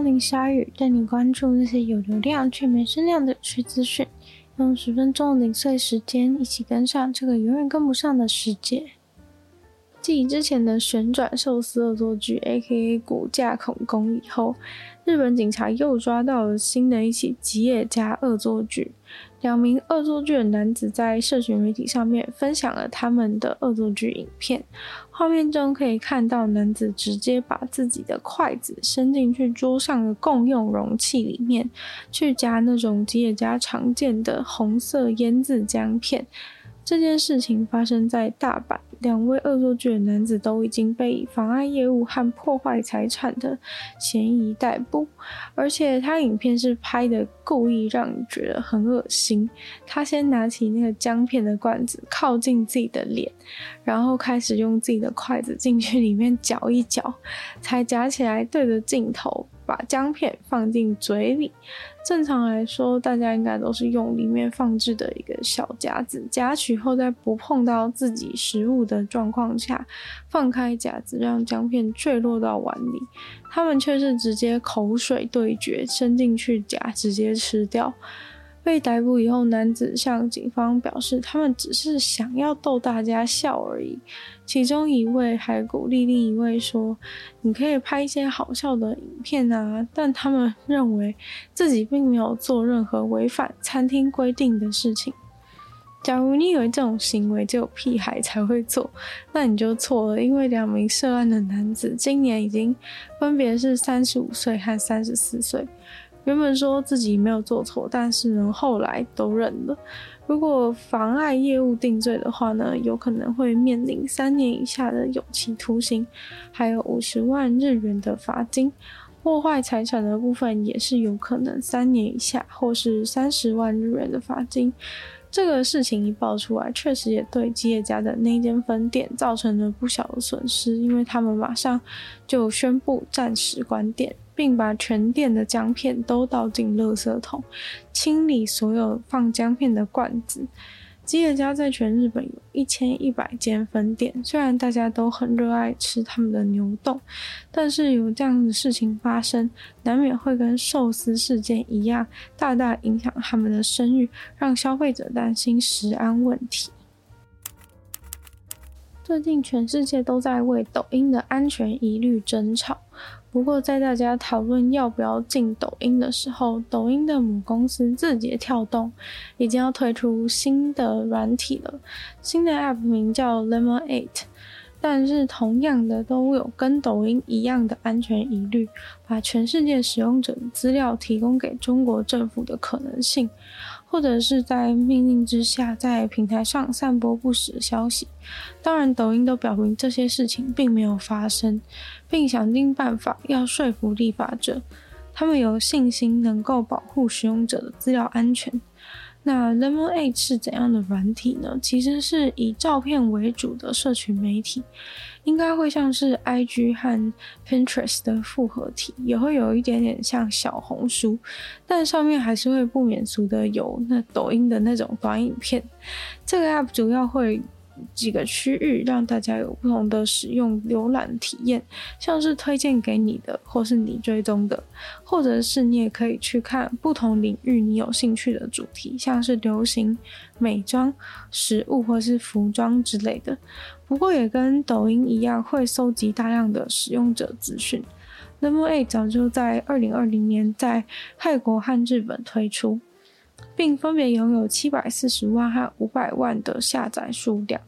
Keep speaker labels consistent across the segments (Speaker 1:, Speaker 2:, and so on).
Speaker 1: 风铃小雨，带你关注那些有流量却没声量的趣资讯，用十分钟零碎时间，一起跟上这个永远跟不上的世界。继之前的旋转寿司恶作剧 （A.K.A. 骨架恐攻）以后，日本警察又抓到了新的一起吉野家恶作剧。两名恶作剧的男子在社群媒体上面分享了他们的恶作剧影片，画面中可以看到男子直接把自己的筷子伸进去桌上的共用容器里面，去夹那种吉野家常见的红色腌渍姜片。这件事情发生在大阪，两位恶作剧的男子都已经被妨碍业务和破坏财产的嫌疑逮捕，而且他影片是拍的故意让你觉得很恶心。他先拿起那个姜片的罐子，靠近自己的脸，然后开始用自己的筷子进去里面搅一搅，才夹起来对着镜头。把姜片放进嘴里，正常来说，大家应该都是用里面放置的一个小夹子夹取后，在不碰到自己食物的状况下，放开夹子，让姜片坠落到碗里。他们却是直接口水对决，伸进去夹，直接吃掉。被逮捕以后，男子向警方表示，他们只是想要逗大家笑而已。其中一位还鼓励另一位说：“你可以拍一些好笑的影片啊。”但他们认为自己并没有做任何违反餐厅规定的事情。假如你以为这种行为只有屁孩才会做，那你就错了。因为两名涉案的男子今年已经分别是三十五岁和三十四岁。原本说自己没有做错，但是呢，后来都认了。如果妨碍业务定罪的话呢，有可能会面临三年以下的有期徒刑，还有五十万日元的罚金。破坏财产的部分也是有可能三年以下，或是三十万日元的罚金。这个事情一爆出来，确实也对吉野家的那间分店造成了不小的损失，因为他们马上就宣布暂时关店。并把全店的姜片都倒进垃圾桶，清理所有放姜片的罐子。吉野家在全日本有一千一百间分店，虽然大家都很热爱吃他们的牛冻，但是有这样的事情发生，难免会跟寿司事件一样，大大影响他们的声誉，让消费者担心食安问题。最近全世界都在为抖音的安全疑虑争吵。不过，在大家讨论要不要进抖音的时候，抖音的母公司字节跳动已经要推出新的软体了。新的 App 名叫 Lemon8，但是同样的都有跟抖音一样的安全疑虑，把全世界使用者的资料提供给中国政府的可能性。或者是在命令之下，在平台上散播不实消息。当然，抖音都表明这些事情并没有发生，并想尽办法要说服立法者，他们有信心能够保护使用者的资料安全。那 Lemon8 是怎样的软体呢？其实是以照片为主的社群媒体，应该会像是 IG 和 Pinterest 的复合体，也会有一点点像小红书，但上面还是会不免俗的有那抖音的那种短影片。这个 App 主要会。几个区域让大家有不同的使用浏览体验，像是推荐给你的，或是你追踪的，或者是你也可以去看不同领域你有兴趣的主题，像是流行、美妆、食物或是服装之类的。不过也跟抖音一样，会搜集大量的使用者资讯。Lemon8 早就在二零二零年在泰国和日本推出，并分别拥有七百四十万和五百万的下载数量。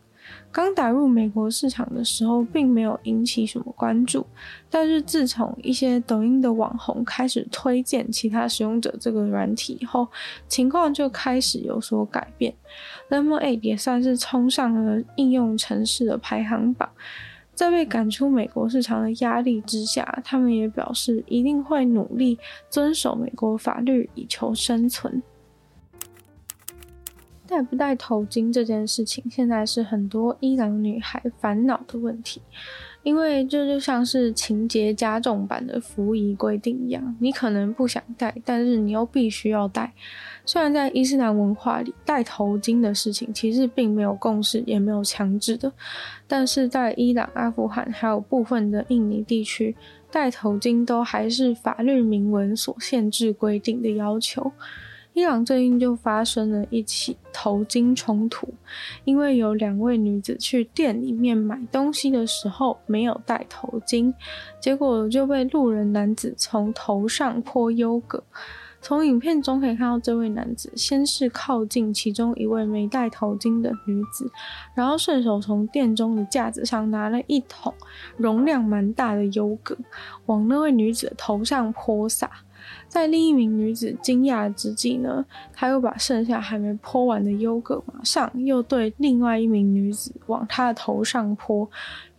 Speaker 1: 刚打入美国市场的时候，并没有引起什么关注。但是自从一些抖音的网红开始推荐其他使用者这个软体后，情况就开始有所改变。Lemon8 也算是冲上了应用城市的排行榜。在被赶出美国市场的压力之下，他们也表示一定会努力遵守美国法律以求生存。戴不戴头巾这件事情，现在是很多伊朗女孩烦恼的问题，因为这就像是情节加重版的服役规定一样，你可能不想戴，但是你又必须要戴。虽然在伊斯兰文化里，戴头巾的事情其实并没有共识，也没有强制的，但是在伊朗、阿富汗还有部分的印尼地区，戴头巾都还是法律明文所限制规定的要求。伊朗最近就发生了一起头巾冲突，因为有两位女子去店里面买东西的时候没有戴头巾，结果就被路人男子从头上泼优格。从影片中可以看到，这位男子先是靠近其中一位没戴头巾的女子，然后顺手从店中的架子上拿了一桶容量蛮大的优格，往那位女子的头上泼洒。在另一名女子惊讶之际呢，他又把剩下还没泼完的优格马上又对另外一名女子往她的头上泼。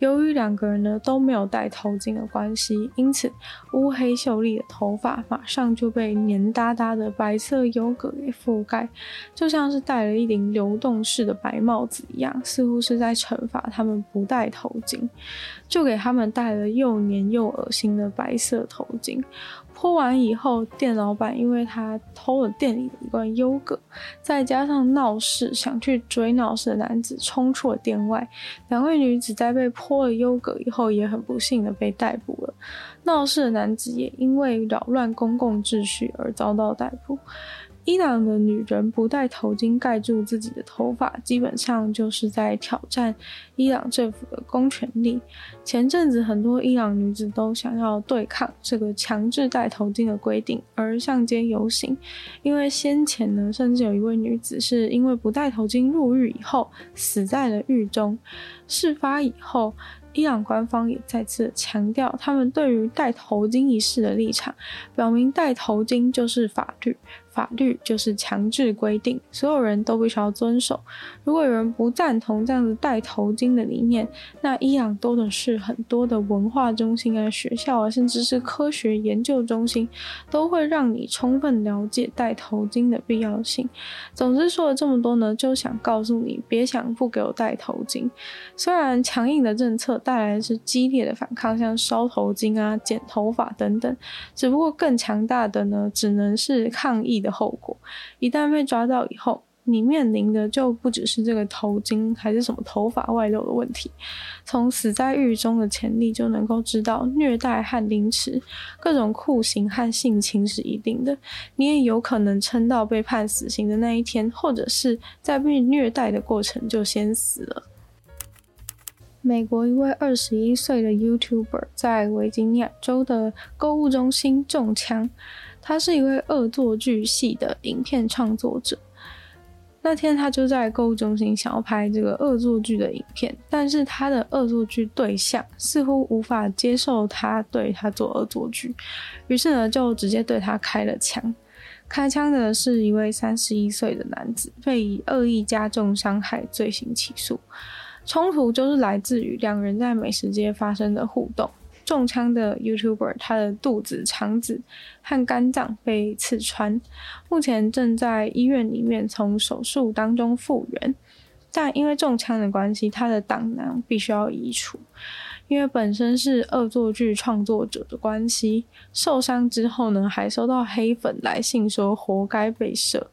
Speaker 1: 由于两个人呢都没有戴头巾的关系，因此乌黑秀丽的头发马上就被黏哒哒的白色优格给覆盖，就像是戴了一顶流动式的白帽子一样，似乎是在惩罚他们不戴头巾，就给他们戴了又黏又恶心的白色头巾。泼完以后，店老板因为他偷了店里的一罐优格，再加上闹事想去追闹事的男子冲出了店外，两位女子在被泼了优格以后，也很不幸的被逮捕了。闹事的男子也因为扰乱公共秩序而遭到逮捕。伊朗的女人不戴头巾盖住自己的头发，基本上就是在挑战伊朗政府的公权力。前阵子，很多伊朗女子都想要对抗这个强制戴头巾的规定而上街游行，因为先前呢，甚至有一位女子是因为不戴头巾入狱以后死在了狱中。事发以后，伊朗官方也再次强调他们对于戴头巾一事的立场，表明戴头巾就是法律。法律就是强制规定，所有人都必须要遵守。如果有人不赞同这样子戴头巾的理念，那伊朗多的是很多的文化中心啊、学校啊，甚至是科学研究中心，都会让你充分了解戴头巾的必要性。总之说了这么多呢，就想告诉你，别想不给我戴头巾。虽然强硬的政策带来的是激烈的反抗，像烧头巾啊、剪头发等等，只不过更强大的呢，只能是抗议的后果，一旦被抓到以后，你面临的就不只是这个头巾还是什么头发外露的问题。从死在狱中的潜力就能够知道，虐待和凌迟、各种酷刑和性侵是一定的。你也有可能撑到被判死刑的那一天，或者是在被虐待的过程就先死了。美国一位二十一岁的 YouTuber 在维吉尼亚州的购物中心中枪。他是一位恶作剧系的影片创作者。那天他就在购物中心想要拍这个恶作剧的影片，但是他的恶作剧对象似乎无法接受他对他做恶作剧，于是呢就直接对他开了枪。开枪的是一位三十一岁的男子，被以恶意加重伤害罪行起诉。冲突就是来自于两人在美食街发生的互动。中枪的 YouTuber，他的肚子、肠子和肝脏被刺穿，目前正在医院里面从手术当中复原，但因为中枪的关系，他的胆囊必须要移除。因为本身是恶作剧创作者的关系，受伤之后呢，还收到黑粉来信说活该被射。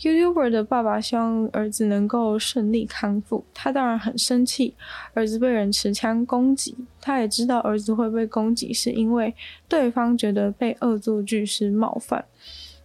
Speaker 1: YouTuber 的爸爸希望儿子能够顺利康复，他当然很生气，儿子被人持枪攻击，他也知道儿子会被攻击是因为对方觉得被恶作剧是冒犯。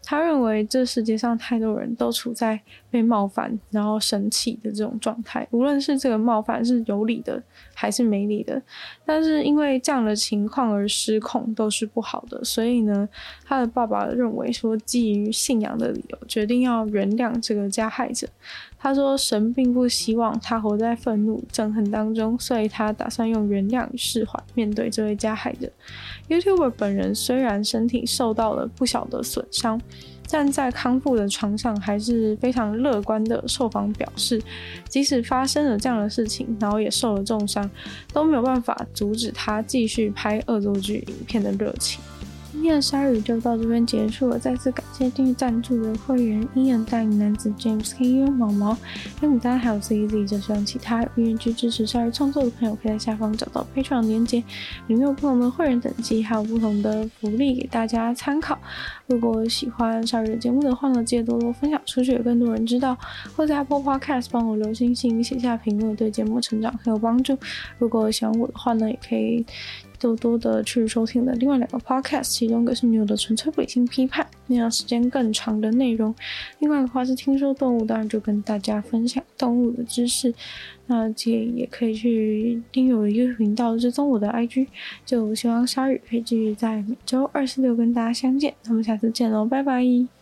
Speaker 1: 他认为这世界上太多人都处在被冒犯然后生气的这种状态，无论是这个冒犯是有理的还是没理的，但是因为这样的情况而失控都是不好的。所以呢，他的爸爸认为说，基于信仰的理由，决定要原谅这个加害者。他说：“神并不希望他活在愤怒、憎恨当中，所以他打算用原谅与释怀面对这位加害者。” YouTuber 本人虽然身体受到了不小的损伤，站在康复的床上，还是非常乐观的受访表示，即使发生了这样的事情，然后也受了重伤，都没有办法阻止他继续拍恶作剧影片的热情。今天的鲨鱼就到这边结束了，再次感谢订阅赞助的会员阴阳、大影男子、James、KU、毛毛、黑牡丹，还有 CZ。就希望其他有愿意去支持鲨鱼创作的朋友，可以在下方找到 Patreon 连结，里面有不同的会员等级，还有不同的福利给大家参考。如果喜欢鲨鱼的节目的话呢，记得多多分享出去，有更多人知道。或在 Apple Podcast 帮我留星星，写下评论，对节目成长很有帮助。如果喜欢我的话呢，也可以。多多的去收听的另外两个 podcast，其中一个是女友的纯粹理性批判，那样时间更长的内容；另外的话是听说动物，当然就跟大家分享动物的知识。那这也可以去订阅我的 YouTube 频道，追踪我的 IG。就希望鲨鱼可以继续在每周二、四、六跟大家相见。那么下次见喽，拜拜。